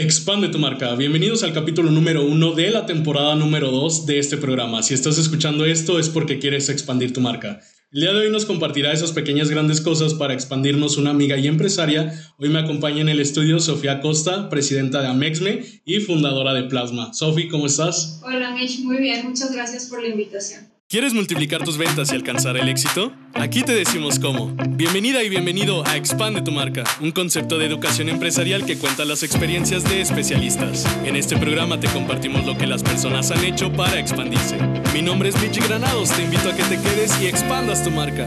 Expande tu marca. Bienvenidos al capítulo número uno de la temporada número dos de este programa. Si estás escuchando esto es porque quieres expandir tu marca. El día de hoy nos compartirá esas pequeñas grandes cosas para expandirnos una amiga y empresaria. Hoy me acompaña en el estudio Sofía Costa, presidenta de Amexme y fundadora de Plasma. Sofi, ¿cómo estás? Hola Mish, muy bien, muchas gracias por la invitación. ¿Quieres multiplicar tus ventas y alcanzar el éxito? Aquí te decimos cómo. Bienvenida y bienvenido a Expande tu marca, un concepto de educación empresarial que cuenta las experiencias de especialistas. En este programa te compartimos lo que las personas han hecho para expandirse. Mi nombre es Michi Granados, te invito a que te quedes y expandas tu marca.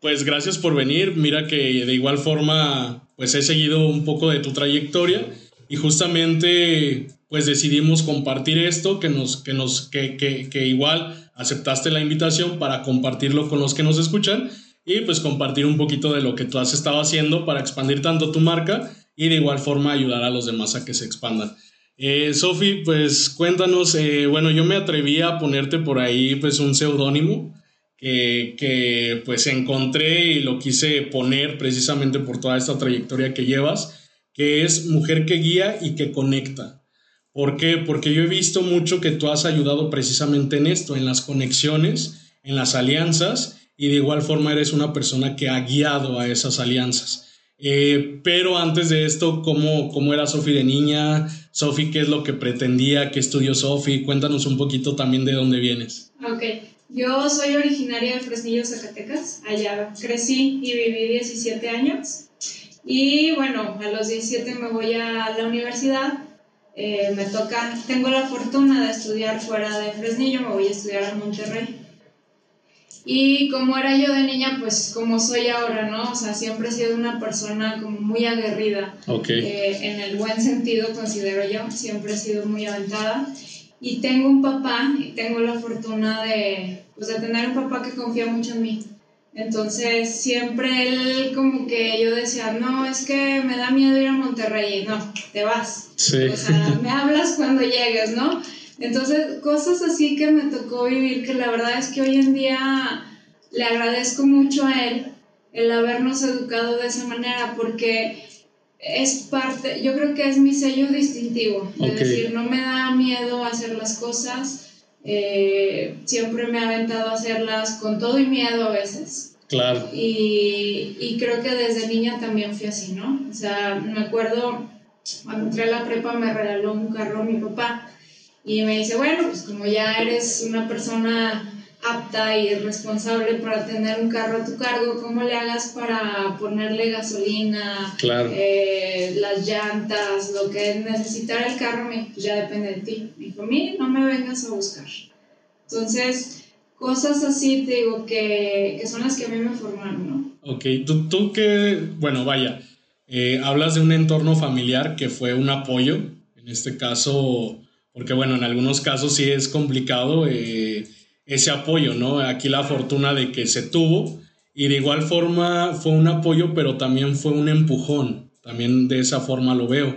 Pues gracias por venir, mira que de igual forma pues he seguido un poco de tu trayectoria y justamente pues decidimos compartir esto, que, nos, que, nos, que, que, que igual aceptaste la invitación para compartirlo con los que nos escuchan y pues compartir un poquito de lo que tú has estado haciendo para expandir tanto tu marca y de igual forma ayudar a los demás a que se expandan. Eh, Sofi, pues cuéntanos, eh, bueno, yo me atreví a ponerte por ahí pues un seudónimo que, que pues encontré y lo quise poner precisamente por toda esta trayectoria que llevas, que es mujer que guía y que conecta. ¿Por qué? Porque yo he visto mucho que tú has ayudado precisamente en esto, en las conexiones, en las alianzas, y de igual forma eres una persona que ha guiado a esas alianzas. Eh, pero antes de esto, ¿cómo, cómo era Sofi de niña? Sofi, ¿qué es lo que pretendía? ¿Qué estudió Sofi? Cuéntanos un poquito también de dónde vienes. Ok, yo soy originaria de Fresnillo, Zacatecas. Allá crecí y viví 17 años. Y bueno, a los 17 me voy a la universidad eh, me toca, tengo la fortuna de estudiar fuera de Fresnillo, me voy a estudiar a Monterrey. Y como era yo de niña, pues como soy ahora, ¿no? O sea, siempre he sido una persona como muy aguerrida. Eh, en el buen sentido, considero yo. Siempre he sido muy aventada. Y tengo un papá, y tengo la fortuna de, pues, de tener un papá que confía mucho en mí. Entonces, siempre él como que yo decía, no, es que me da miedo ir a Monterrey. No, te vas. Sí. O sea, me hablas cuando llegues, ¿no? Entonces, cosas así que me tocó vivir, que la verdad es que hoy en día le agradezco mucho a él el habernos educado de esa manera, porque es parte, yo creo que es mi sello distintivo, es decir, no me da miedo hacer las cosas eh, siempre me ha aventado a hacerlas con todo y miedo a veces. Claro. Y, y, creo que desde niña también fui así, ¿no? O sea, me acuerdo cuando entré a la prepa me regaló un carro mi papá y me dice, bueno, pues como ya eres una persona apta y responsable para tener un carro a tu cargo, ¿cómo le hagas para ponerle gasolina, eh, las llantas, lo que necesitar el carro? pues ya depende de ti. Me dijo, mí no me vengas a buscar. Entonces, cosas así te digo que, que son las que a mí me formaron, ¿no? Ok, tú, tú que, bueno, vaya, eh, hablas de un entorno familiar que fue un apoyo, en este caso, porque bueno, en algunos casos sí es complicado. Eh, ese apoyo, ¿no? Aquí la fortuna de que se tuvo y de igual forma fue un apoyo, pero también fue un empujón, también de esa forma lo veo.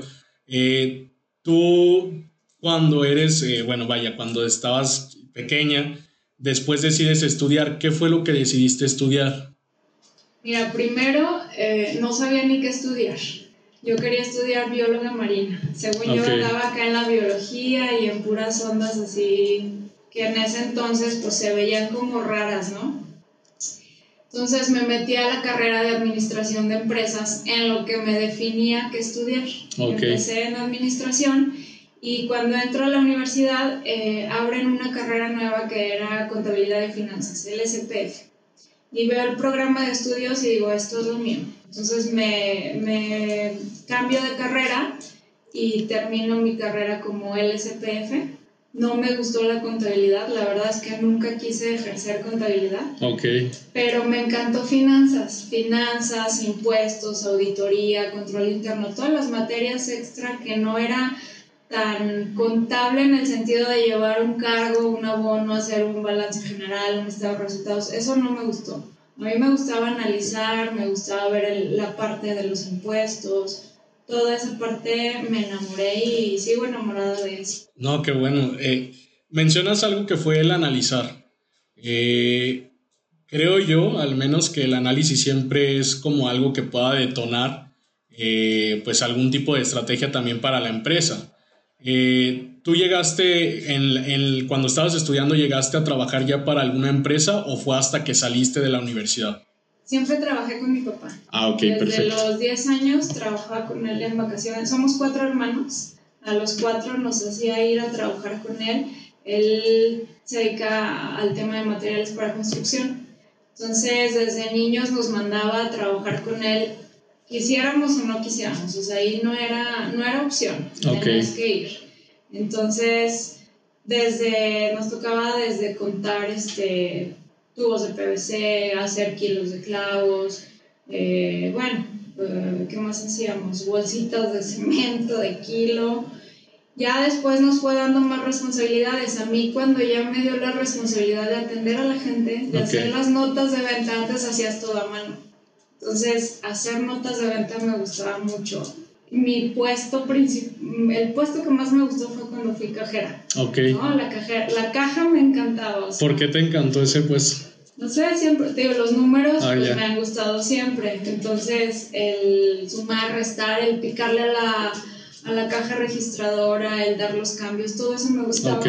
Eh, tú cuando eres, eh, bueno, vaya, cuando estabas pequeña, después decides estudiar, ¿qué fue lo que decidiste estudiar? Mira, primero eh, no sabía ni qué estudiar. Yo quería estudiar bióloga marina. Según yo estaba acá en la biología y en puras ondas así que en ese entonces pues se veían como raras, ¿no? Entonces me metí a la carrera de administración de empresas en lo que me definía que estudiar. Empecé en administración y cuando entro a la universidad eh, abren una carrera nueva que era contabilidad de finanzas, el SPF. Y veo el programa de estudios y digo, esto es lo mío. Entonces me, me cambio de carrera y termino mi carrera como LSPF no me gustó la contabilidad, la verdad es que nunca quise ejercer contabilidad. Ok. Pero me encantó finanzas, finanzas, impuestos, auditoría, control interno, todas las materias extra que no era tan contable en el sentido de llevar un cargo, un abono, hacer un balance general, un estado de resultados, eso no me gustó. A mí me gustaba analizar, me gustaba ver la parte de los impuestos, toda esa parte me enamoré y sigo enamorada de eso. No, qué bueno. Eh, mencionas algo que fue el analizar. Eh, creo yo, al menos, que el análisis siempre es como algo que pueda detonar eh, pues algún tipo de estrategia también para la empresa. Eh, ¿Tú llegaste, en, cuando estabas estudiando, llegaste a trabajar ya para alguna empresa o fue hasta que saliste de la universidad? Siempre trabajé con mi papá. Ah, ok, Desde perfecto. los 10 años trabajaba con él en vacaciones. Somos cuatro hermanos. A los cuatro nos hacía ir a trabajar con él. Él se dedica al tema de materiales para construcción. Entonces, desde niños nos mandaba a trabajar con él, quisiéramos o no quisiéramos. O sea, ahí no era, no era opción. Ok. Tenías que ir. Entonces, desde, nos tocaba desde contar este, tubos de PVC, hacer kilos de clavos, eh, bueno, eh, ¿qué más hacíamos? Bolsitas de cemento de kilo. Ya después nos fue dando más responsabilidades. A mí cuando ya me dio la responsabilidad de atender a la gente, de Ok. hacer las notas de venta, antes hacías todo a mano. Entonces, hacer notas de venta me gustaba mucho. Mi puesto principal, el puesto que más me gustó fue cuando fui cajera. Ok. No, la, cajera, la caja me encantaba. o sea, ¿Por qué te encantó ese pues? no sé, siempre, te digo, los números Ah, pues, me han gustado siempre. Entonces, el sumar, restar, el picarle a la, a la caja registradora, el dar los cambios, todo eso me gustaba. Ok.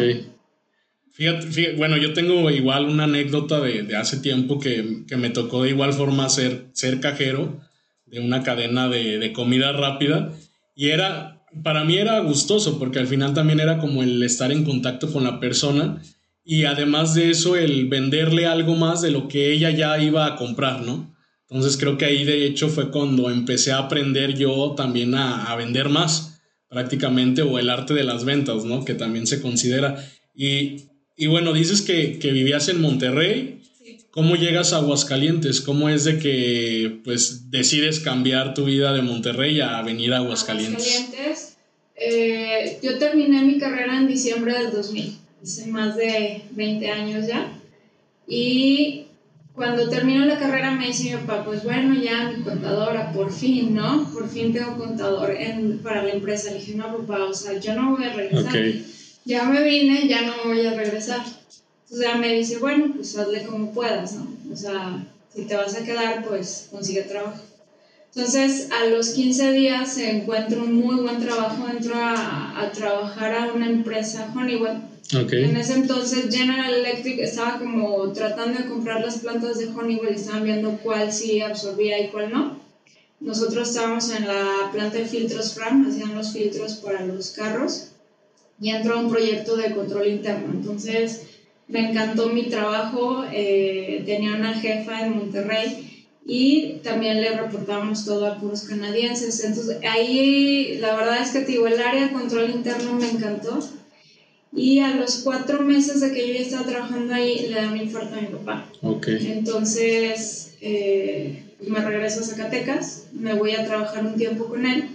Fíjate, fíjate, bueno, yo tengo igual una anécdota de, de hace tiempo que, que me tocó de igual forma ser, ser cajero de una cadena de, de comida rápida y era, para mí era gustoso porque al final también era como el estar en contacto con la persona y además de eso el venderle algo más de lo que ella ya iba a comprar, ¿no? Entonces creo que ahí de hecho fue cuando empecé a aprender yo también a, a vender más prácticamente o el arte de las ventas, ¿no? Que también se considera. Y, y bueno, dices que, que vivías en Monterrey. Sí. ¿Cómo llegas a Aguascalientes? ¿Cómo es de que pues decides cambiar tu vida de Monterrey a venir a Aguascalientes? Aguascalientes. Eh, yo terminé mi carrera en diciembre del 2000, hace más de 20 años ya. Y cuando terminó la carrera me dice mi papá, pues bueno, ya mi contadora, por fin, ¿no? Por fin tengo contador en, para la empresa. Le dije, no, papá, o sea, yo no voy a regresar. Ok. Ya me vine, ya no voy a regresar. Entonces ya me dice, bueno, pues hazle como puedas, ¿no? O sea, si te vas a quedar, pues consigue trabajo. Entonces, a los 15 días encuentro un muy buen trabajo, entro a, a trabajar a una empresa, Honeywell. Ok. En ese entonces General Electric estaba como tratando de comprar las plantas de Honeywell y estaban viendo cuál sí absorbía y cuál no. Nosotros estábamos en la planta de filtros Fram, hacían los filtros para los carros y entró a un proyecto de control interno. Entonces me encantó mi trabajo, eh, tenía una jefa en Monterrey y también le reportábamos todo a puros canadienses. Entonces ahí la verdad es que digo, el área de control interno me encantó. Y a los cuatro meses de que yo ya estaba trabajando ahí, le da un infarto a mi papá. Ok. Entonces eh, me regreso a Zacatecas, me voy a trabajar un tiempo con él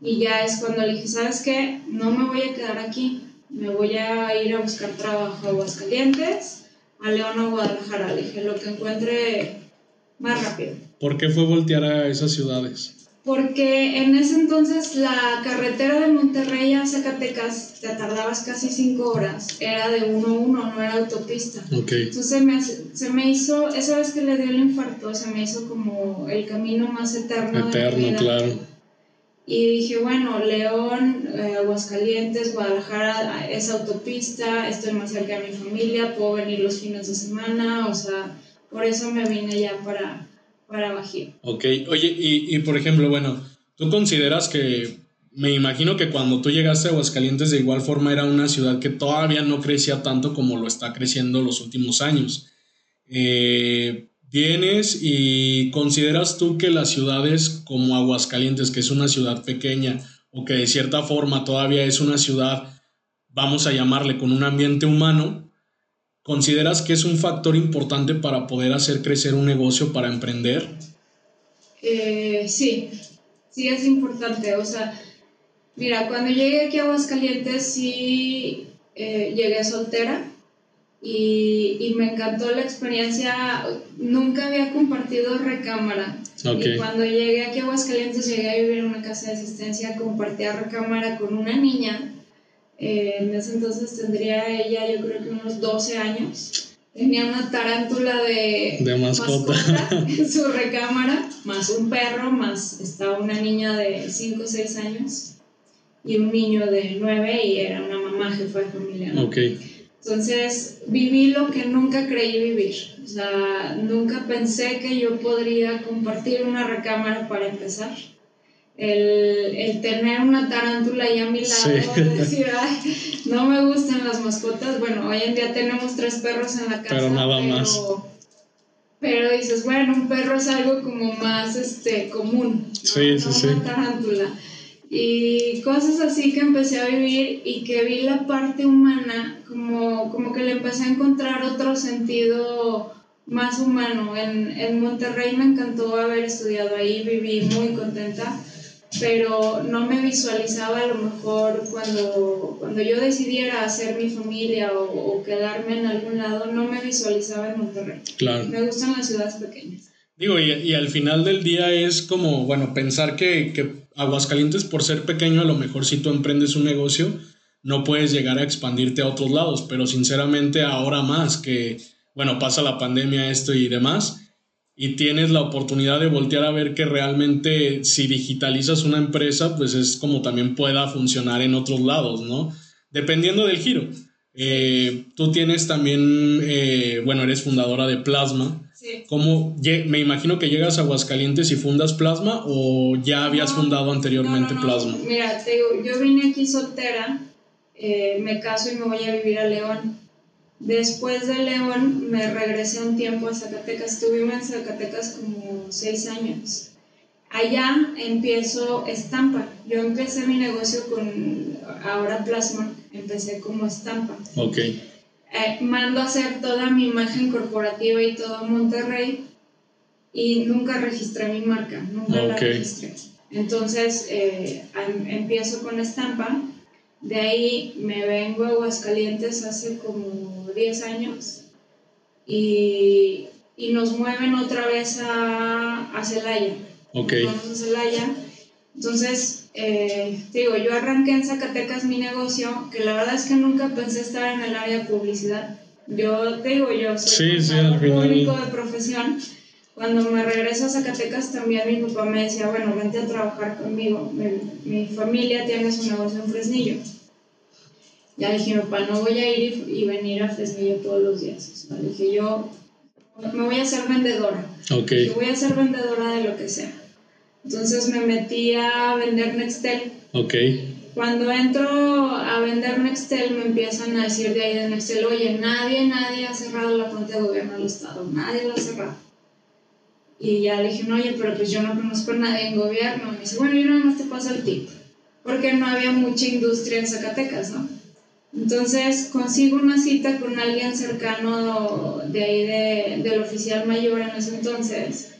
y ya es cuando le dije, ¿sabes qué? No me voy a quedar aquí, me voy a ir a buscar trabajo a Aguascalientes, a León o Guadalajara. Le dije, lo que encuentre más rápido. ¿Por qué fue voltear a esas ciudades? Porque en ese entonces la carretera de Monterrey a Zacatecas te tardabas casi cinco horas, era de 1 a 1, no era autopista. Ok. Entonces se me, se me hizo, esa vez que le dio el infarto, se me hizo como el camino más eterno. de mi Eterno, vida. claro. Y dije, bueno, León, eh, Aguascalientes, Guadalajara, es autopista, estoy más cerca de mi familia, puedo venir los fines de semana, o sea, por eso me vine ya para, para Bajío. Ok, oye, y, y por ejemplo, bueno, tú consideras que, me imagino que cuando tú llegaste a Aguascalientes de igual forma era una ciudad que todavía no crecía tanto como lo está creciendo los últimos años. Eh, vienes y consideras tú que las ciudades como Aguascalientes, que es una ciudad pequeña o que de cierta forma todavía es una ciudad, vamos a llamarle, con un ambiente humano, ¿consideras que es un factor importante para poder hacer crecer un negocio, para emprender? Eh, sí, sí es importante. O sea, mira, cuando llegué aquí a Aguascalientes sí eh, llegué soltera y, y me encantó la experiencia. Nunca había compartido recámara. Y cuando llegué aquí a Aguascalientes llegué a vivir en una casa de asistencia, compartía recámara con una niña. Eh, en ese entonces tendría ella yo creo que unos 12 años. tenía una tarántula de, de mascota. en su recámara, más un perro, más estaba una niña de 5 o 6 años y un niño de 9 y era una mamá jefa de familia. Ok. Entonces viví lo que nunca creí vivir. O sea, nunca pensé que yo podría compartir una recámara para empezar. El, el tener una tarántula ahí a mi lado, Sí. decir, "Ay, no me gustan las mascotas. Bueno, hoy en día tenemos tres perros en la casa. Pero nada más. Pero dices, bueno, un perro es algo como más este, común. ¿no? Sí, sí, No sí. Una tarántula. Y cosas así que empecé a vivir y que vi la parte humana, como, como que le empecé a encontrar otro sentido más humano. En, en Monterrey me encantó haber estudiado ahí, viví muy contenta, pero no me visualizaba a lo mejor cuando, cuando yo decidiera hacer mi familia o, o quedarme en algún lado, no me visualizaba en Monterrey. Claro. Me gustan las ciudades pequeñas. Digo, y, y al final del día es como, bueno, pensar que, que Aguascalientes, por ser pequeño, a lo mejor si tú emprendes un negocio, no puedes llegar a expandirte a otros lados, pero sinceramente ahora más que, bueno, pasa la pandemia, esto y demás, y tienes la oportunidad de voltear a ver que realmente si digitalizas una empresa, pues es como también pueda funcionar en otros lados, ¿no? Dependiendo del giro. Eh, tú tienes también, eh, bueno, eres fundadora de Plasma. Sí. ¿Cómo me imagino que llegas a Aguascalientes y fundas Plasma o ya habías No, fundado anteriormente no, no, no. Plasma? Mira, te digo, yo vine aquí soltera, eh, me caso y me voy a vivir a León. Después de León me regresé un tiempo a Zacatecas. Estuvimos en Zacatecas como seis años. Allá empiezo estampa. Yo empecé mi negocio con ahora Plasma. Empecé como estampa. Ok, Eh, mando a hacer toda mi imagen corporativa y todo Monterrey y nunca registré mi marca, nunca la registré. Entonces eh, empiezo con estampa, de ahí me vengo a Aguascalientes hace como 10 años y, y nos mueven otra vez a, a Celaya. ok, Nos a Celaya. Entonces, eh, te digo, yo arranqué en Zacatecas mi negocio, que la verdad es que nunca pensé estar en el área de publicidad. Yo te digo, yo soy Sí, sí, al final- público de profesión. Cuando me regreso a Zacatecas también mi papá me decía, bueno, vente a trabajar conmigo. Mi, mi familia tiene su negocio en Fresnillo. Ya dije, papá, no voy a ir y, y venir a Fresnillo todos los días. O sea, dije, yo me voy a ser vendedora. ok, Dije, voy a ser vendedora de lo que sea. Entonces me metí a vender Nextel. ok, Cuando entro a vender Nextel, me empiezan a decir de ahí de Nextel, oye, nadie, nadie ha cerrado la cuenta de gobierno del Estado, nadie lo ha cerrado. Y ya le dije, no, oye, pero pues yo no conozco a nadie en gobierno. Me dice, bueno, yo nada más te paso el tip. Porque no había mucha industria en Zacatecas, ¿no? Entonces consigo una cita con alguien cercano de ahí de, del oficial mayor en ese entonces.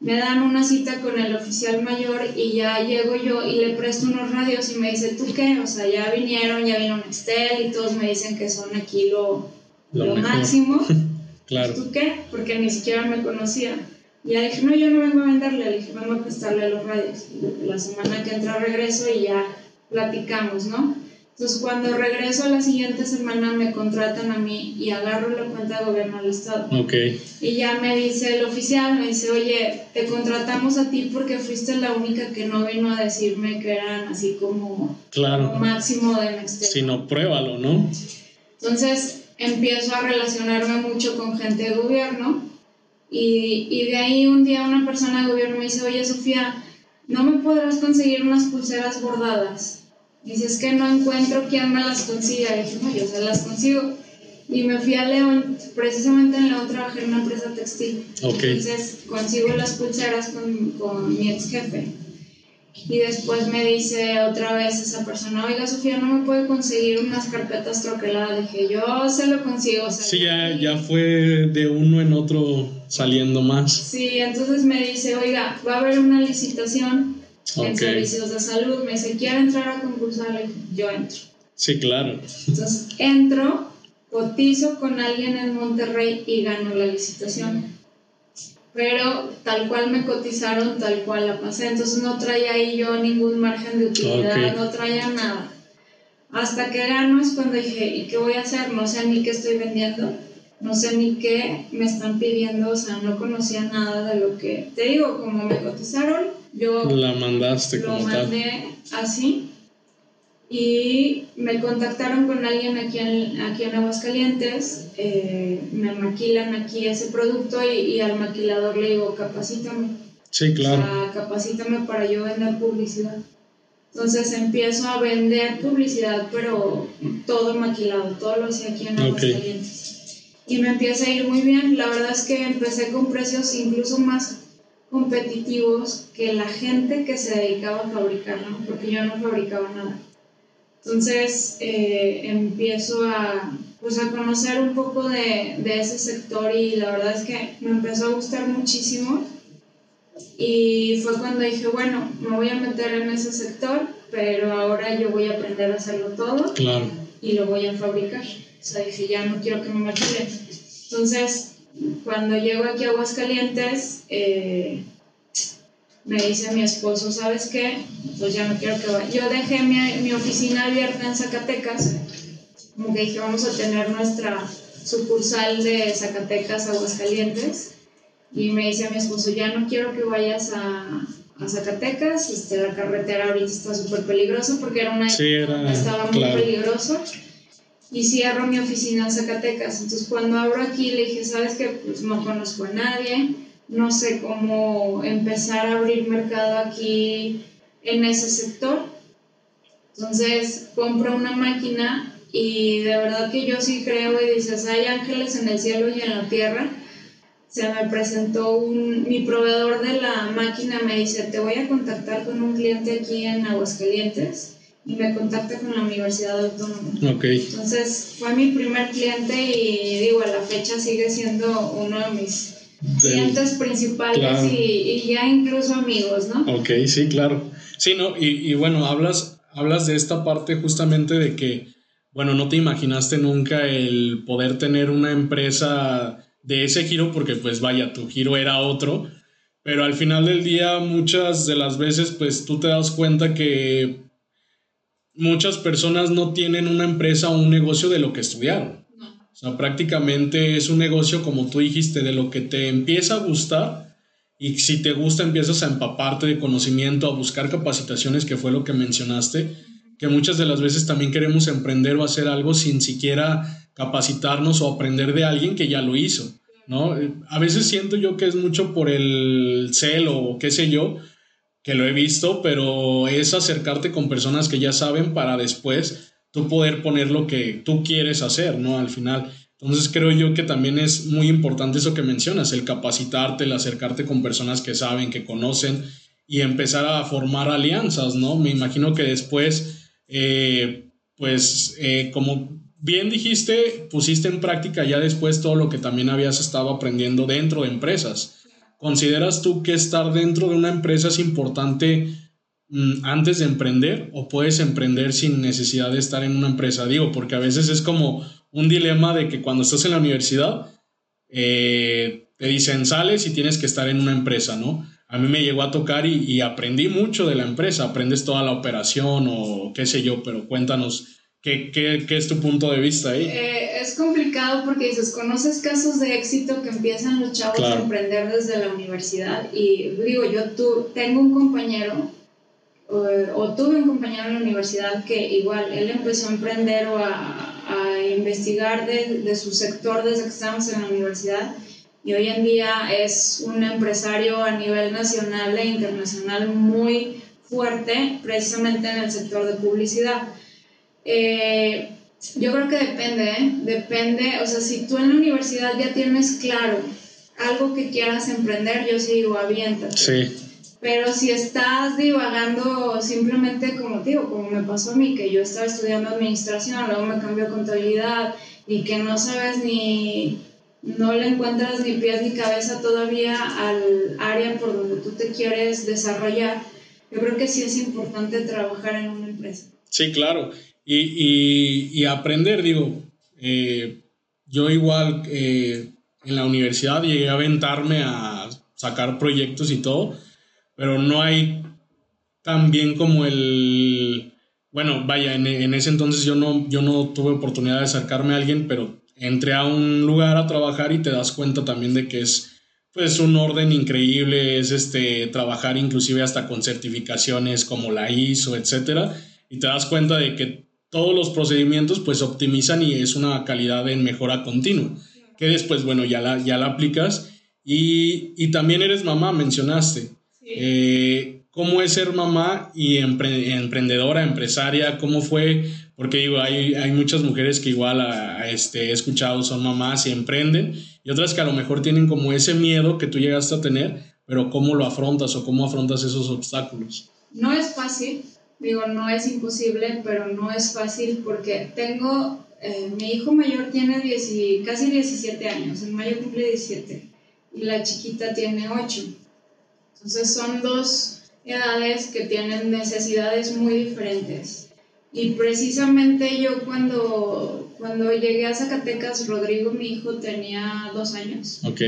Me dan una cita con el oficial mayor y ya llego yo y le presto unos radios y me dice, ¿tú qué? O sea, ya vinieron, ya vino Nextel y todos me dicen que son aquí lo, Lo lo, máximo. claro, ¿Tú qué? Porque ni siquiera me conocía. Y ya dije, no, yo no vengo a venderle, le dije, vengo a prestarle los radios. La semana que entra regreso y ya platicamos, ¿no? Entonces, cuando regreso la siguiente semana, me contratan a mí y agarro la cuenta de gobierno del Estado. ok, Y ya me dice el oficial, me dice, oye, te contratamos a ti porque fuiste la única que no vino a decirme que eran así como claro. máximo de Nextel. Si no, pruébalo, ¿no? Entonces empiezo a relacionarme mucho con gente de gobierno y, y de ahí un día una persona de gobierno me dice, oye Sofía, ¿no me podrás conseguir unas pulseras bordadas? Dice, es que no encuentro quién me las consiga. Y dije, no, yo se las consigo. Y me fui a León, precisamente en León trabajé en una empresa textil. Ok. Entonces consigo las pulseras con, con mi ex jefe. Y después me dice otra vez esa persona, oiga Sofía, ¿no me puede conseguir unas carpetas troqueladas? Dije, yo se lo consigo. o sea, Sí, ya, ya fue de uno en otro saliendo más. Sí, entonces me dice, oiga, va a haber una licitación en Ok. servicios de salud. Me dice, ¿quiere entrar a concursar? Le dije, yo entro. Sí, claro. Entonces entro, cotizo con alguien en Monterrey y gano la licitación. Pero tal cual me cotizaron, tal cual la pasé. Entonces no traía ahí yo ningún margen de utilidad, no traía nada. Hasta que gano es cuando dije, ¿y qué voy a hacer? No sé ni qué estoy vendiendo. no sé ni qué me están pidiendo, o sea, no conocía nada de lo que, te digo, como me cotizaron, yo la mandaste lo mandé así y me contactaron con alguien aquí en, aquí en Aguascalientes, eh, me maquilan aquí ese producto y, al maquilador le digo, capacítame. Sí, claro. O sea, capacítame para yo vender publicidad. Entonces empiezo a vender publicidad, pero todo maquilado, todo lo hacía aquí en Aguascalientes. Y me empieza a ir muy bien. La verdad es que empecé con precios incluso más competitivos que la gente que se dedicaba a fabricar, ¿no? Porque yo no fabricaba nada. Entonces eh, empiezo a, pues, a conocer un poco de, de, ese sector y la verdad es que me empezó a gustar muchísimo. Y fue cuando dije, bueno, me voy a meter en ese sector, pero ahora yo voy a aprender a hacerlo todo claro. y lo voy a fabricar. O sea, dije, ya no quiero que me maquilen. Entonces, cuando llego aquí a Aguascalientes, eh, me dice mi esposo, ¿sabes qué? Pues ya no quiero que vaya. Yo dejé mi, mi, oficina abierta en Zacatecas, como que dije, vamos a tener nuestra sucursal de Zacatecas, Aguascalientes, y me dice a mi esposo, ya no quiero que vayas a, a Zacatecas, este, la carretera ahorita está súper peligrosa porque era una sí, era, estaba muy peligroso y cierro mi oficina en Zacatecas. Entonces cuando abro aquí le dije, ¿sabes qué? Pues no conozco a nadie, no sé cómo empezar a abrir mercado aquí en ese sector. Entonces compro una máquina y de verdad que yo sí creo y dices, hay ángeles en el cielo y en la tierra. Se me presentó un, mi proveedor de la máquina, me dice, te voy a contactar con un cliente aquí en Aguascalientes y me contacta con la Universidad Autónoma. Okay. Entonces fue mi primer cliente y digo, a la fecha sigue siendo uno de mis clientes principales y, ya incluso amigos, ¿no? Ok, sí, claro. Sí, ¿no? Y, y, bueno, hablas, hablas de esta parte justamente de que, bueno, no te imaginaste nunca el poder tener una empresa de ese giro, porque pues vaya, tu giro era otro, pero al final del día muchas de las veces pues tú te das cuenta que muchas personas no tienen una empresa o un negocio de lo que estudiaron. O sea, prácticamente es un negocio, como tú dijiste, de lo que te empieza a gustar y si te gusta empiezas a empaparte de conocimiento, a buscar capacitaciones, que fue lo que mencionaste, que muchas de las veces también queremos emprender o hacer algo sin siquiera capacitarnos o aprender de alguien que ya lo hizo, ¿no? A veces siento yo que es mucho por el celo o qué sé yo, que lo he visto, pero es acercarte con personas que ya saben para después tú poder poner lo que tú quieres hacer, ¿no? Al final. Entonces creo yo que también es muy importante eso que mencionas, el capacitarte, el acercarte con personas que saben, que conocen y empezar a formar alianzas, ¿no? Me imagino que después, eh, pues eh, como bien dijiste, pusiste en práctica ya después todo lo que también habías estado aprendiendo dentro de empresas. ¿Consideras tú que estar dentro de una empresa es importante antes de emprender o puedes emprender sin necesidad de estar en una empresa? Digo, porque a veces es como un dilema de que cuando estás en la universidad eh, te dicen sales y tienes que estar en una empresa, ¿no? A mí me llegó a tocar y, aprendí mucho de la empresa, aprendes toda la operación o qué sé yo, pero cuéntanos. ¿Qué, qué, qué es tu punto de vista ahí? Eh, es complicado porque dices, conoces casos de éxito que empiezan los chavos a emprender desde la universidad y digo, yo tú, tengo un compañero o, tuve un compañero en la universidad que igual, él empezó a emprender o a, a investigar de, de, su sector desde que estábamos en la universidad y hoy en día es un empresario a nivel nacional e internacional muy fuerte precisamente en el sector de publicidad. Eh, yo creo que depende, ¿eh? depende, o sea, si tú en la universidad ya tienes claro algo que quieras emprender, yo sí digo, aviéntate. Sí pero si estás divagando simplemente como digo, como me pasó a mí, que yo estaba estudiando administración, luego me cambió contabilidad y que no sabes ni, no le encuentras ni pies ni cabeza todavía al área por donde tú te quieres desarrollar, yo creo que sí es importante trabajar en una empresa. Sí, claro. Y, y, y aprender, digo, eh, yo igual eh, en la universidad llegué a aventarme a sacar proyectos y todo pero no hay tan bien como el... Bueno, vaya, en, ese entonces yo no, yo no tuve oportunidad de acercarme a alguien, pero entré a un lugar a trabajar y te das cuenta también de que es pues un orden increíble, es este trabajar inclusive hasta con certificaciones como la ISO, etcétera, y te das cuenta de que todos los procedimientos pues optimizan y es una calidad en mejora continua, que después, bueno, ya la, ya la aplicas y, y también eres mamá, mencionaste. ¿Cómo es ser mamá y emprendedora, empresaria? ¿Cómo fue? Porque digo, hay, hay muchas mujeres que igual a, este, he escuchado son mamás y emprenden, y otras que a lo mejor tienen como ese miedo que tú llegaste a tener, pero ¿cómo lo afrontas o cómo afrontas esos obstáculos? No es fácil, digo, no es imposible, pero no es fácil porque tengo, eh, mi hijo mayor tiene casi 17 años, en mayo cumple 17, y la chiquita tiene 8. Entonces son dos edades que tienen necesidades muy diferentes. Y precisamente yo cuando, cuando llegué a Zacatecas, Rodrigo, mi hijo, tenía dos años. Ok.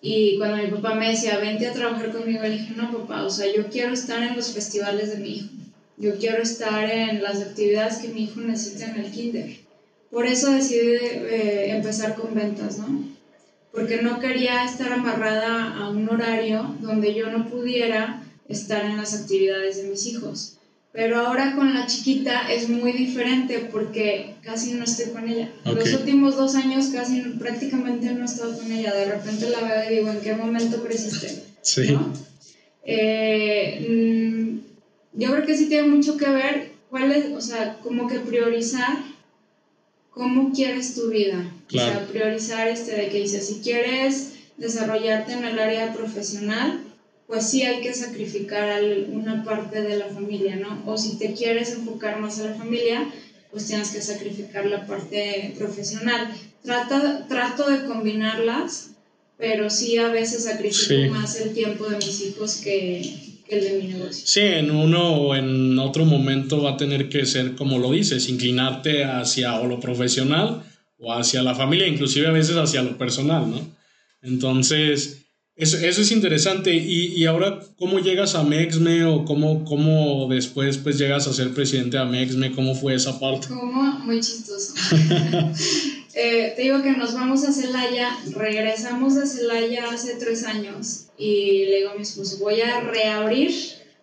Y cuando mi papá me decía, vente a trabajar conmigo, le dije, no, papá, o sea, yo quiero estar en los festivales de mi hijo. Yo quiero estar en las actividades que mi hijo necesita en el kinder. Por eso decidí eh, empezar con ventas, ¿no? Porque no quería estar amarrada a un horario donde yo no pudiera estar en las actividades de mis hijos. Pero ahora con la chiquita es muy diferente porque casi no estoy con ella. Los últimos dos años casi prácticamente no he estado con ella. De repente la veo y digo, ¿en qué momento creciste? Sí. Eh, mm, yo creo que sí tiene mucho que ver cuál es, o sea, como que priorizar cómo quieres tu vida. Claro. O sea, priorizar este de que dices, si quieres desarrollarte en el área profesional, pues sí hay que sacrificar una parte de la familia, ¿no? O si te quieres enfocar más a la familia, pues tienes que sacrificar la parte profesional. Trata, trato de combinarlas, pero sí a veces sacrifico más el tiempo de mis hijos que, que, el de mi negocio. Sí, en uno o en otro momento va a tener que ser, como lo dices, inclinarte hacia o lo profesional o hacia la familia, inclusive a veces hacia lo personal, ¿no? Entonces, eso, eso es interesante. Y, y, ahora, ¿cómo llegas a Mexme o cómo, cómo después pues, llegas a ser presidente de Mexme? ¿Cómo fue esa parte? ¿Cómo? Muy chistoso. eh, te digo que nos vamos a Celaya, regresamos a Celaya hace tres años y le digo a mi esposo, voy a reabrir,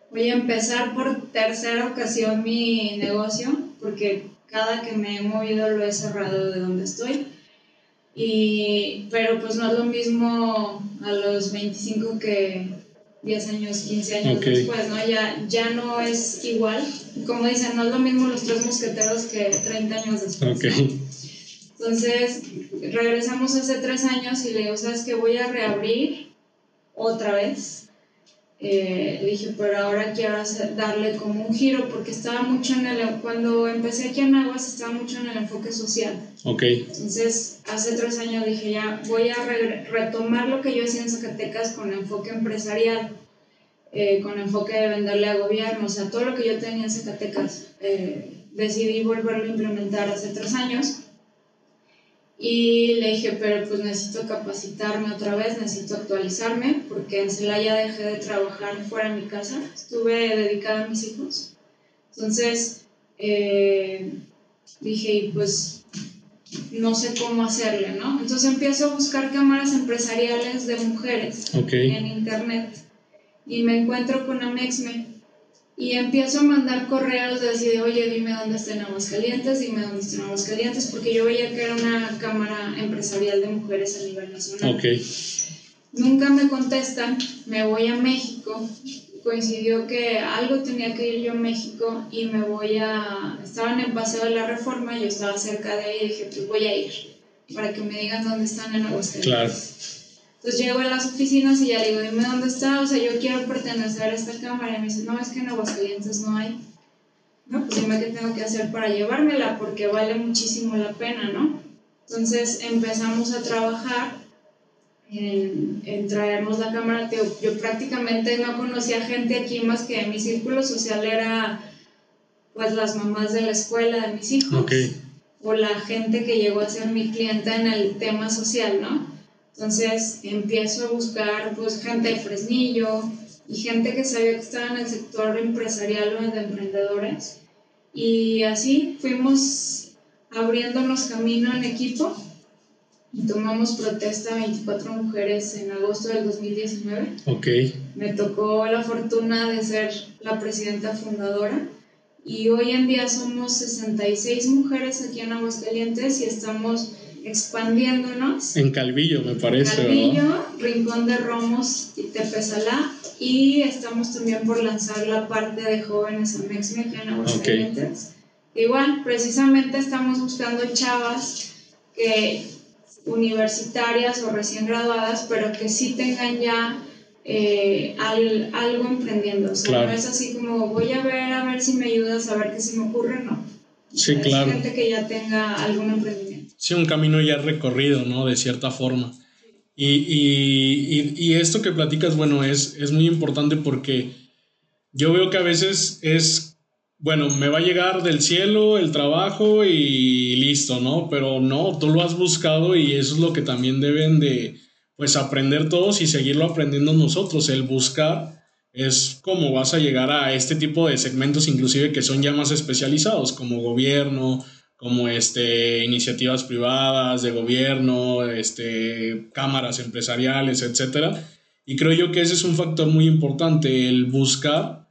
voy a empezar por tercera ocasión mi negocio, porque cada que me he movido lo he cerrado de donde estoy. Y, pero pues no es lo mismo a los 25 que 10 años, 15 años después, ¿no? Ya, ya no es igual. Como dicen, no es lo mismo los tres mosqueteros que 30 años después. Entonces, regresamos hace tres años y le digo, ¿sabes qué? Voy a reabrir otra vez eh, dije, pero ahora quiero darle como un giro porque estaba mucho en el, cuando empecé aquí en Aguas estaba mucho en el enfoque social. Ok. Entonces, hace tres años dije, ya voy a retomar lo que yo hacía en Zacatecas con enfoque empresarial, eh, con enfoque de venderle a gobierno, o sea, todo lo que yo tenía en Zacatecas. Eh, decidí volverlo a implementar hace tres años y le dije, pero pues necesito capacitarme otra vez, necesito actualizarme, porque en Celaya dejé de trabajar fuera de mi casa, estuve dedicada a mis hijos. Entonces, eh, dije, y pues no sé cómo hacerle, ¿no? Entonces empiezo a buscar cámaras empresariales de mujeres en internet y me encuentro con Amexme y empiezo a mandar correos de así de, oye, dime dónde está en Aguascalientes, dime dónde está en Aguascalientes, porque yo veía que era una cámara empresarial de mujeres a nivel nacional. Okay. Nunca me contestan, me voy a México, coincidió que algo tenía que ir yo a México y me voy a... Estaba en el Paseo de la Reforma, yo estaba cerca de ahí y dije, pues voy a ir, para que me digan dónde están en Aguascalientes. Claro. Entonces llego a las oficinas y ya digo, dime dónde está, o sea, yo quiero pertenecer a esta cámara. Y me dice, no, es que en Aguascalientes no hay. No, pues dime qué tengo que hacer para llevármela, porque vale muchísimo la pena, ¿no? Entonces empezamos a trabajar en, en traernos la cámara. Yo, yo prácticamente no conocía gente aquí más que mi círculo social era pues las mamás de la escuela de mis hijos. O la gente que llegó a ser mi clienta en el tema social, ¿no? Entonces empiezo a buscar pues gente de Fresnillo y gente que sabía que estaba en el sector empresarial o de emprendedores. Y así fuimos abriéndonos camino en equipo tomamos protesta 24 mujeres en agosto del 2019. Ok. Me tocó la fortuna de ser la presidenta fundadora y hoy en día somos 66 mujeres aquí en Aguascalientes y estamos expandiéndonos. En Calvillo, me parece. Calvillo, Rincón de Romos y Tepezalá. Y estamos también por lanzar la parte de jóvenes Amexme aquí en Aguascalientes. Igual, precisamente estamos buscando chavas que universitarias o recién graduadas, pero que sí tengan ya eh, algo emprendiendo. O sea, no es así como voy a ver, a ver si me ayudas, a ver qué se me ocurre, no. Sí, claro. gente que ya tenga algún emprendimiento. Sí, un camino ya recorrido, ¿no? De cierta forma. Y, y, esto que platicas, bueno, es, es muy importante porque yo veo que a veces es, bueno, me va a llegar del cielo el trabajo y listo, ¿no? Pero no, tú lo has buscado y eso es lo que también deben de, pues, aprender todos y seguirlo aprendiendo nosotros, el buscar es como vas a llegar a este tipo de segmentos inclusive que son ya más especializados como gobierno, como este, iniciativas privadas de gobierno, este, cámaras empresariales, etc. Y creo yo que ese es un factor muy importante, el buscar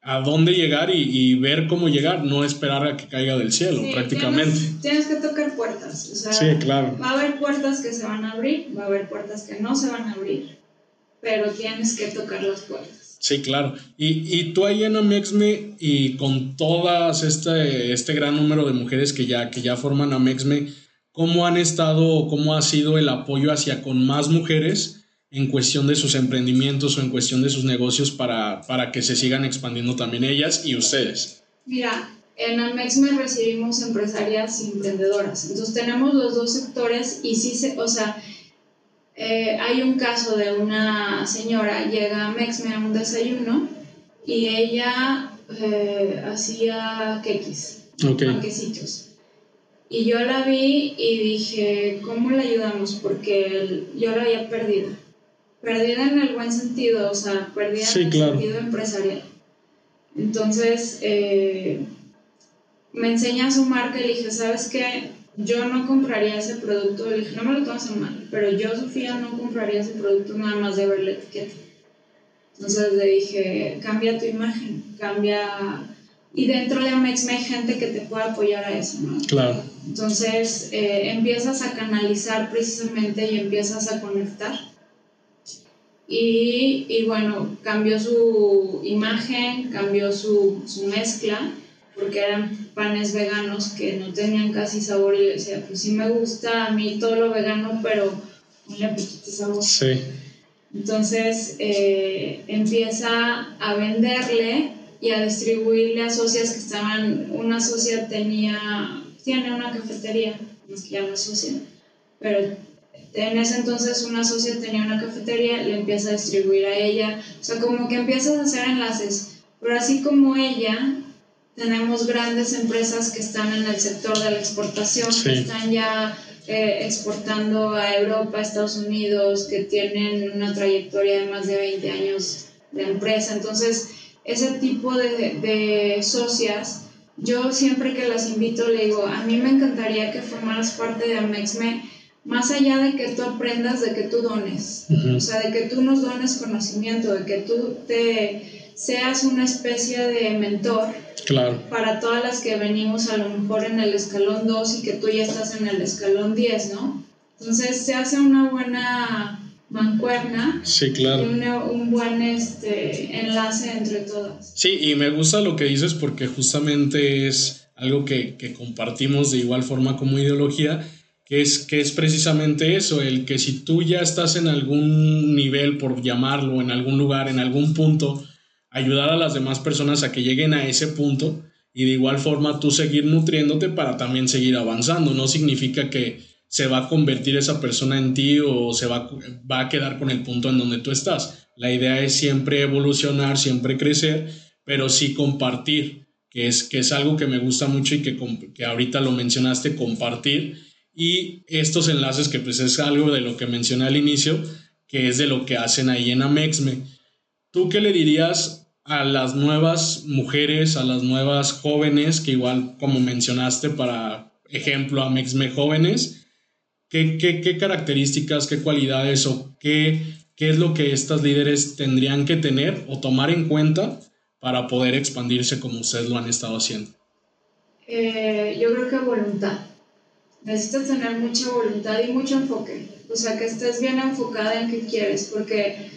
a dónde llegar y, ver cómo llegar, no esperar a que caiga del cielo prácticamente. Tienes, que tocar puertas. sí, claro. Va a haber puertas que se van a abrir, va a haber puertas que no se van a abrir, pero tienes que tocar las puertas. Sí, claro. Y, y tú ahí en Amexme y con todas este, este gran número de mujeres que ya, que ya forman Amexme, ¿cómo han estado, cómo ha sido el apoyo hacia con más mujeres en cuestión de sus emprendimientos o en cuestión de sus negocios para, para que se sigan expandiendo también ellas y ustedes? Mira, en Amexme recibimos empresarias y emprendedoras. Entonces tenemos los dos sectores y sí se, o sea, eh, hay un caso de una señora, llega a Mexme a un desayuno y ella eh, hacía quequis, panquecitos. Y yo la vi y dije, ¿cómo le ayudamos? Porque yo la había perdido. Perdida en el buen sentido, o sea, perdida en el sentido empresarial. Entonces, eh, me enseña su marca y le dije, ¿sabes qué? Yo no compraría ese producto, le dije, no me lo tomas en mal, pero yo, Sofía, no compraría ese producto nada más de ver la etiqueta. Entonces le dije, cambia tu imagen, cambia... Y dentro de Amex hay gente que te puede apoyar a eso, ¿no? Claro. Entonces eh, empiezas a canalizar precisamente y empiezas a conectar. Y, y bueno, cambió su imagen, cambió su, su mezcla porque eran panes veganos que no tenían casi sabor y le decía, pues sí me gusta a mí todo lo vegano, pero un poquito sabor. Sí. Entonces eh, empieza a venderle y a distribuirle a socias que estaban, una socia tenía, tiene una cafetería, es que ya no es socia, pero en ese entonces una socia tenía una cafetería, le empieza a distribuir a ella, o sea, como que empiezas a hacer enlaces, pero así como ella, tenemos grandes empresas que están en el sector de la exportación, que están ya eh, exportando a Europa, Estados Unidos, que tienen una trayectoria de más de 20 años de empresa. Entonces, ese tipo de, de socias, yo siempre que las invito le digo, a mí me encantaría que formaras parte de Amexme, más allá de que tú aprendas, de que tú dones, o sea, de que tú nos dones conocimiento, de que tú te seas una especie de mentor Claro. Para todas las que venimos a lo mejor en el escalón 2 y que tú ya estás en el escalón 10, ¿no? Entonces se hace una buena mancuerna sí, claro. y un buen este, enlace entre todas. Sí, y me gusta lo que dices porque justamente es algo que, que compartimos de igual forma como ideología, que es, que es precisamente eso, el que si tú ya estás en algún nivel, por llamarlo, en algún lugar, en algún punto, ayudar a las demás personas a que lleguen a ese punto y de igual forma tú seguir nutriéndote para también seguir avanzando. No significa que se va a convertir esa persona en ti o se va, va a quedar con el punto en donde tú estás. La idea es siempre evolucionar, siempre crecer, pero sí compartir, que es, que es algo que me gusta mucho y que, que ahorita lo mencionaste, compartir. Y estos enlaces, que pues es algo de lo que mencioné al inicio, que es de lo que hacen ahí en Amexme. ¿Tú qué le dirías a las nuevas mujeres, a las nuevas jóvenes, que igual como mencionaste para ejemplo a Mexme jóvenes, ¿qué, qué, qué características, qué cualidades o qué, qué es lo que estas líderes tendrían que tener o tomar en cuenta para poder expandirse como ustedes lo han estado haciendo? Eh, yo creo que voluntad. Necesitas tener mucha voluntad y mucho enfoque. O sea, que estés bien enfocada en qué quieres, porque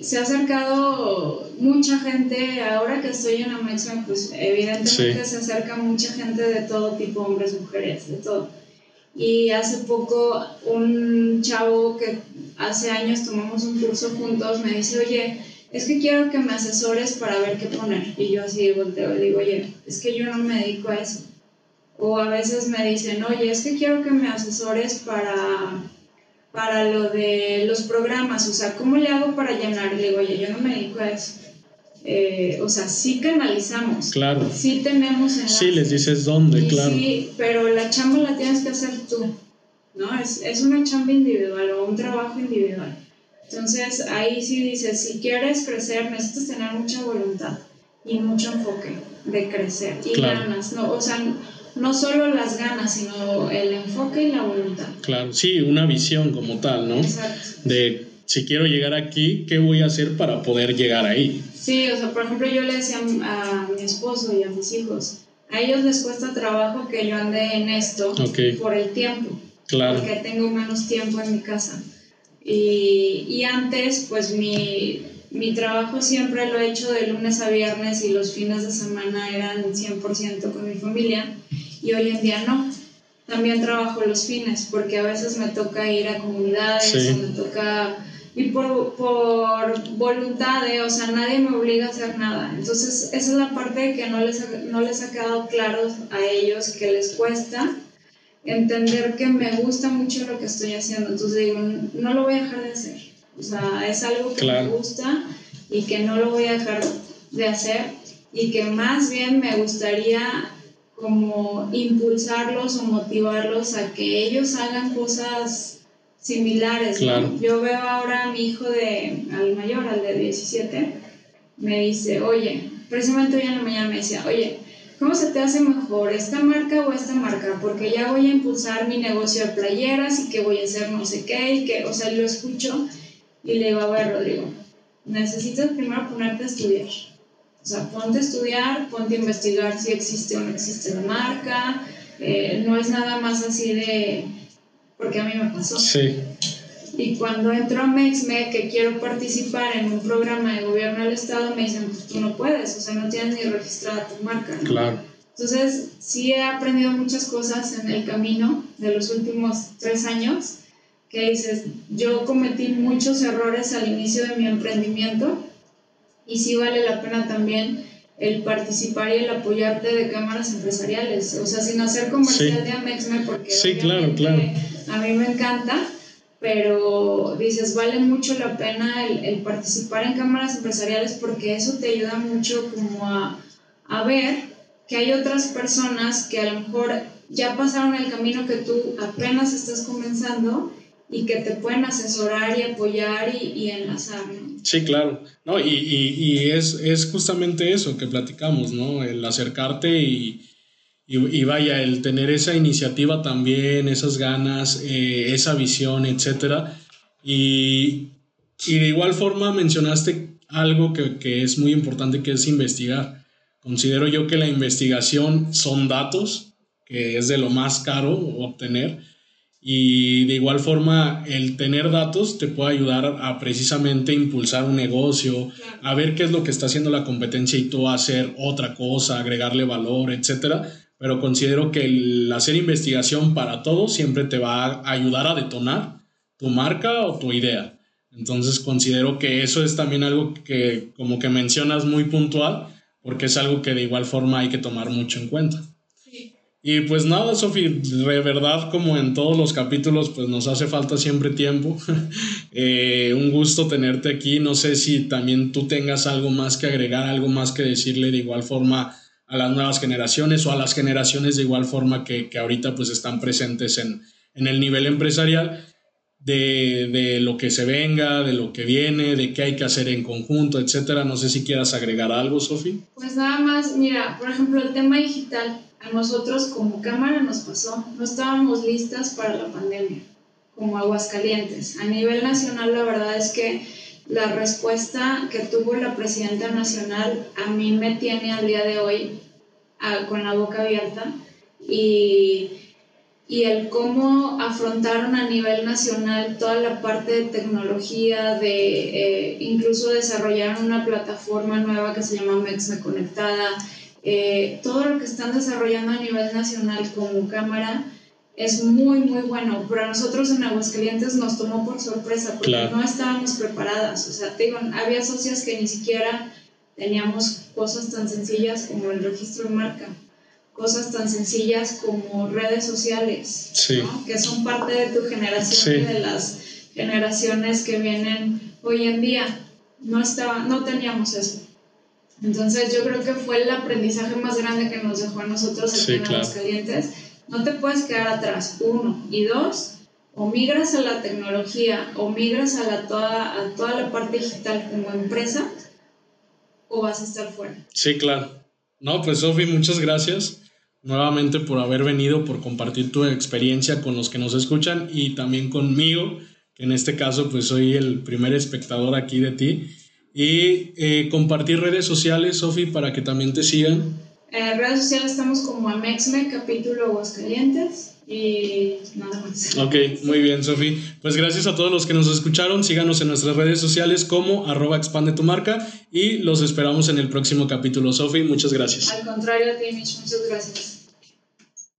se ha acercado mucha gente, ahora que estoy en Amexme, pues evidentemente se acerca mucha gente de todo tipo, hombres, mujeres, de todo. Y hace poco un chavo que hace años tomamos un curso juntos me dice, oye, es que quiero que me asesores para ver qué poner. Y yo así volteo y digo, oye, es que yo no me dedico a eso. O a veces me dicen, oye, es que quiero que me asesores para, para lo de los programas. O sea, ¿cómo le hago para llenar? Y digo, oye, yo no me dedico a eso. Eh, o sea, sí canalizamos. Claro. Sí tenemos Sí, les dices dónde, claro. Sí, pero la chamba la tienes que hacer tú. ¿no? Es, es una chamba individual o un trabajo individual. Entonces ahí sí dices, si quieres crecer, necesitas tener mucha voluntad y mucho enfoque de crecer y ganas, ¿no? O sea, no solo las ganas, sino el enfoque y la voluntad. Claro, sí, una visión como tal, ¿no? Exacto. De si quiero llegar aquí, ¿qué voy a hacer para poder llegar ahí? Sí, o sea, por ejemplo, yo le decía a mi esposo y a mis hijos, a ellos les cuesta trabajo que yo ande en esto por el tiempo. Claro. Porque tengo menos tiempo en mi casa. Y, y antes, pues mi, mi, trabajo siempre lo he hecho de lunes a viernes y los fines de semana eran 100% con mi familia y hoy en día no. También trabajo los fines porque a veces me toca ir a comunidades o me toca... Y por, por voluntad, ¿eh? o sea, nadie me obliga a hacer nada. Entonces, esa es la parte que no les, no les ha quedado claro a ellos, que les cuesta entender que me gusta mucho lo que estoy haciendo. Entonces digo, no lo voy a dejar de hacer. O sea, es algo que me gusta y que no lo voy a dejar de hacer y que más bien me gustaría como impulsarlos o motivarlos a que ellos hagan cosas similares. Yo veo ahora a mi hijo de, al mayor, al de 17, me dice, oye, precisamente hoy en la mañana me decía, oye, ¿Cómo se te hace mejor esta marca o esta marca? Porque ya voy a impulsar mi negocio de playeras y que voy a hacer no sé qué y que, o sea, lo escucho y le digo, a ver, Rodrigo, necesitas primero ponerte a estudiar. O sea, ponte a estudiar, ponte a investigar si existe o no existe la marca. Eh, no es nada más así de, porque a mí me pasó. Sí. Y cuando entro a Mexme, que quiero participar en un programa de gobierno del Estado, me dicen, pues tú no puedes, o sea, no tienes ni registrada tu marca. Claro. Entonces, sí he aprendido muchas cosas en el camino de los últimos tres años, que dices, yo cometí muchos errores al inicio de mi emprendimiento y sí vale la pena también el participar y el apoyarte de cámaras empresariales, o sea, sin hacer comercial de Amexme, porque sí, claro, claro. a mí me encanta, pero dices, vale mucho la pena el, participar en cámaras empresariales porque eso te ayuda mucho como a, a, ver que hay otras personas que a lo mejor ya pasaron el camino que tú apenas estás comenzando y que te pueden asesorar y apoyar y, y enlazar. Sí, claro. No, y, y, y es, es justamente eso que platicamos, ¿no? El acercarte y, vaya, el tener esa iniciativa también, esas ganas, eh, esa visión, etcétera. Y, de igual forma mencionaste algo que, que, es muy importante, que es investigar. Considero yo que la investigación son datos, que es de lo más caro obtener. Y de igual forma, el tener datos te puede ayudar a precisamente impulsar un negocio, a ver qué es lo que está haciendo la competencia y tú hacer otra cosa, agregarle valor, etcétera pero considero que el hacer investigación para todo siempre te va a ayudar a detonar tu marca o tu idea. Entonces considero que eso es también algo que como que mencionas muy puntual, porque es algo que de igual forma hay que tomar mucho en cuenta. Y pues nada, Sofi, de verdad, como en todos los capítulos, pues nos hace falta siempre tiempo. Eh, un gusto tenerte aquí. No sé si también tú tengas algo más que agregar, algo más que decirle de igual forma a las nuevas generaciones o a las generaciones de igual forma que, que ahorita pues están presentes en, en el nivel empresarial de, de, lo que se venga, de lo que viene, de qué hay que hacer en conjunto, etcétera. No sé si quieras agregar algo, Sofi. Pues nada más, mira, por ejemplo, el tema digital, a nosotros como cámara nos pasó, no estábamos listas para la pandemia. como Aguascalientes. A nivel nacional, la verdad es que la respuesta que tuvo la presidenta nacional a mí me tiene al día de hoy con la boca abierta y, y, el cómo afrontaron a nivel nacional toda la parte de tecnología, de eh, incluso desarrollaron una plataforma nueva que se llama Mexme Conectada, eh, todo lo que están desarrollando a nivel nacional como cámara es muy, muy bueno. Pero a nosotros en Aguascalientes nos tomó por sorpresa porque no estábamos preparadas. O sea, te digo, había socias que ni siquiera teníamos cosas tan sencillas como el registro de marca, cosas tan sencillas como redes sociales, que son parte de tu generación y de las generaciones que vienen hoy en día. No, estaba, no teníamos eso. Entonces yo creo que fue el aprendizaje más grande que nos dejó a nosotros aquí en Aguascalientes no te puedes quedar atrás, uno. Y dos, o migras a la tecnología o migras a, la toda, a toda la parte digital como empresa o vas a estar fuera. Sí, claro. No, pues Sofi, muchas gracias nuevamente por haber venido, por compartir tu experiencia con los que nos escuchan y también conmigo, que en este caso pues soy el primer espectador aquí de ti. Y eh, compartir redes sociales, Sofi, para que también te sigan. En redes sociales estamos como Amexme, capítulo Aguascalientes. Y nada más. Ok, muy bien, Sofi. Pues gracias a todos los que nos escucharon. Síganos en nuestras redes sociales como arroba expande tu marca y los esperamos en el próximo capítulo. Sofi, muchas gracias. Al contrario a ti, muchas gracias.